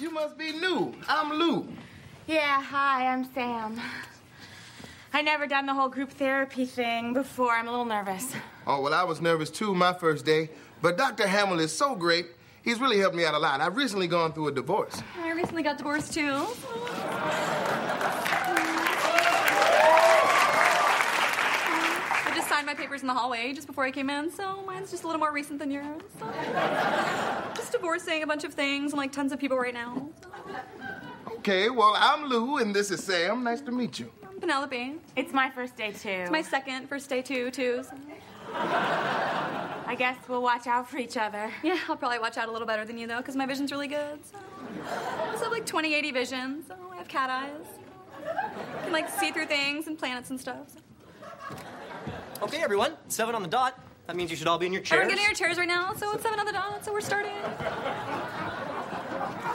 You must be new. I'm Lou. Yeah, hi, I'm Sam. I never done the whole group therapy thing before. I'm a little nervous. Oh, well, I was nervous too my first day, but Dr. Hamill is so great. He's really helped me out a lot. I've recently gone through a divorce. I recently got divorced too. Just papers in the hallway just before I came in, so mine's just a little more recent than yours. Just divorcing a bunch of things and like tons of people right now. Okay, well, I'm Lou, and this is Sam. Nice to meet you. I'm Penelope. It's my first day, too. It's my second first day too, too. so- I guess we'll watch out for each other. Yeah, I'll probably watch out a little better than you though, because my vision's really good. So. I also have like 20/80 vision, so I have cat eyes. I can like see through things and planets and stuff. So. Okay, everyone, seven on the dot. That means you should all be in your chairs. Everyone get in your chairs right now. So it's seven on the dot. So we're starting.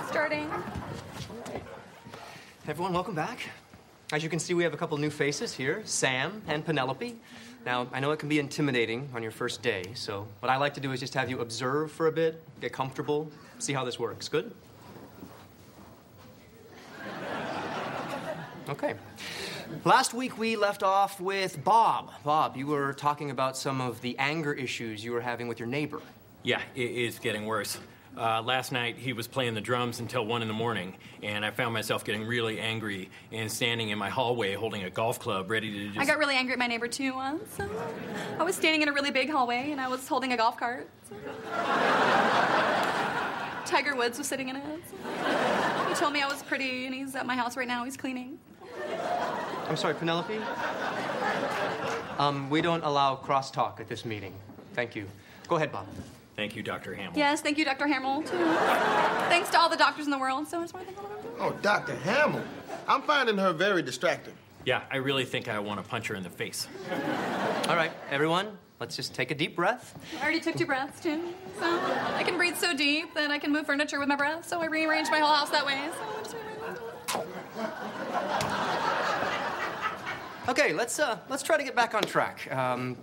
Starting. Everyone, welcome back. As you can see, we have a couple new faces here Sam and Penelope. Now, I know it can be intimidating on your first day, so what I like to do is just have you observe for a bit, get comfortable, see how this works. Good? Okay. Last week we left off with Bob. Bob, you were talking about some of the anger issues you were having with your neighbor. Yeah, it is getting worse. Uh, last night he was playing the drums until one in the morning, and I found myself getting really angry and standing in my hallway holding a golf club, ready to just. I got really angry at my neighbor too once. So I was standing in a really big hallway and I was holding a golf cart. so- Tiger Woods was sitting in it. so- He told me I was pretty and he's at my house right now. He's cleaning. I'm sorry, Penelope? Um, we don't allow crosstalk at this meeting. Thank you. Go ahead, Bob. Thank you, Dr. Hamill. Yes, thank you, Dr. Hamill, too. Thanks to all the doctors in the world. So I just want to thank all of them. Oh, Dr. Hamill. I'm finding her very distracting. Yeah, I really think I want to punch her in the face. All right, everyone, let's just take a deep breath. I already took two breaths, too. So I can breathe so deep that I can move furniture with my breath. So I rearranged my whole house that way. So I just rearranged Okay, let's uh, let's try to get back on track. Um,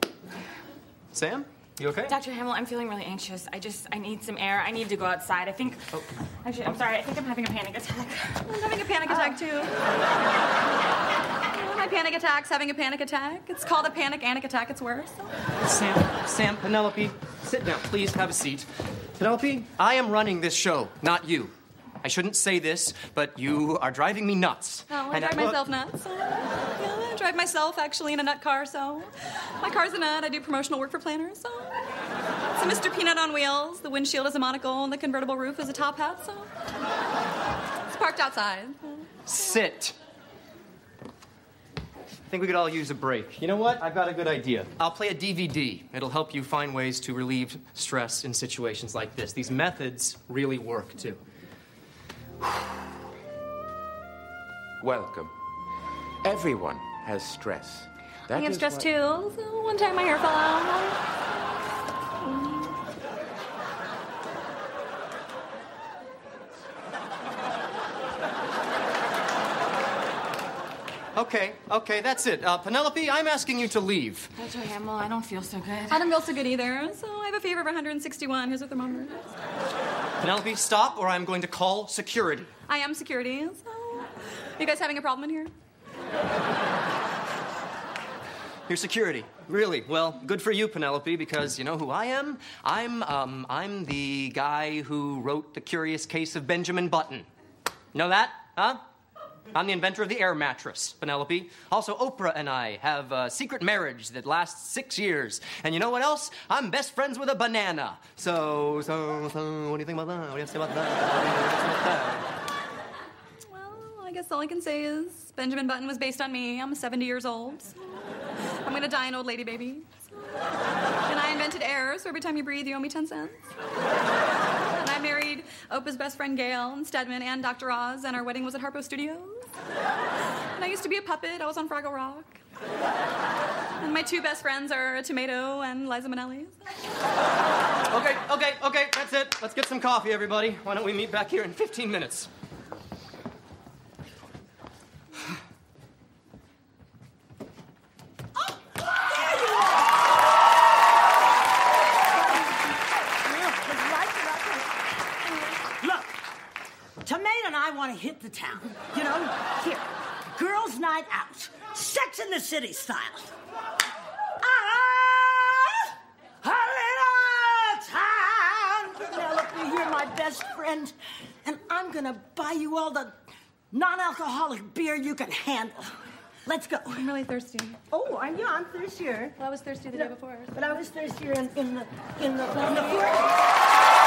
Sam, you okay? Dr. Hamill, I'm feeling really anxious. I just, I need some air. I need to go outside. I think, Oh. actually, I'm sorry. I think I'm having a panic attack. I'm having a panic attack too. My panic attack's having a panic attack. It's called a panic anic attack. It's worse. Sam, Sam, Penelope, sit down, please. Have a seat. Penelope, I am running this show, not you. I shouldn't say this, but you are driving me nuts. Oh, I And drive well, myself nuts. So, yeah, I drive myself actually in a nut car. So my car's a nut. I do promotional work for Planters. So it's a Mr. Peanut on wheels. The windshield is a monocle, and the convertible roof is a top hat. So it's parked outside. Sit. I think we could all use a break. You know what? I've got a good idea. I'll play a DVD. It'll help you find ways to relieve stress in situations like this. These methods really work, too. Welcome. Everyone has stress. That I am is stressed why- too. One time my hair fell out. Okay, okay, that's it. Uh, Penelope, I'm asking you to leave. Dr. Hamill, I don't feel so good. I don't feel so good either. So I have a fever of 161. Here's a thermometer. Penelope, stop, or I'm going to call security. I am security. So you guys having a problem in here? Your security. Really? Well, good for you, Penelope, because you know who I am? I'm, um, I'm the guy who wrote The Curious Case of Benjamin Button. Know that? Huh? I'm the inventor of the air mattress, Penelope. Also, Oprah and I have a secret marriage that lasts six years. And you know what else? I'm best friends with a banana. So, so, so, what do you think about that? What do you say about that? Well, I guess all I can say is Benjamin Button was based on me. I'm 70 years old. I'm gonna die an old lady baby. And I invented air, so every time you breathe, you owe me 10 cents. Oprah's best friend Gayle and Stedman and Dr. Oz, and our wedding was at Harpo Studios. And I used to be a puppet. I was on Fraggle Rock. And my two best friends are tomato and Liza Minnelli. Okay, okay, okay, that's it. Let's get some coffee, everybody. Why don't we meet back here in 15 minutes? Look, tomato I want to hit the town. You know, here, girls' night out, Sex in the City style. Ah, a little town. Penelope, you're my best friend, and I'm gonna buy you all the non-alcoholic beer you can handle. Let's go. I'm really thirsty. Oh, I'm yeah, I'm thirstier. Well, I was thirsty the day before. But I was thirstier in, in the in the in the forties.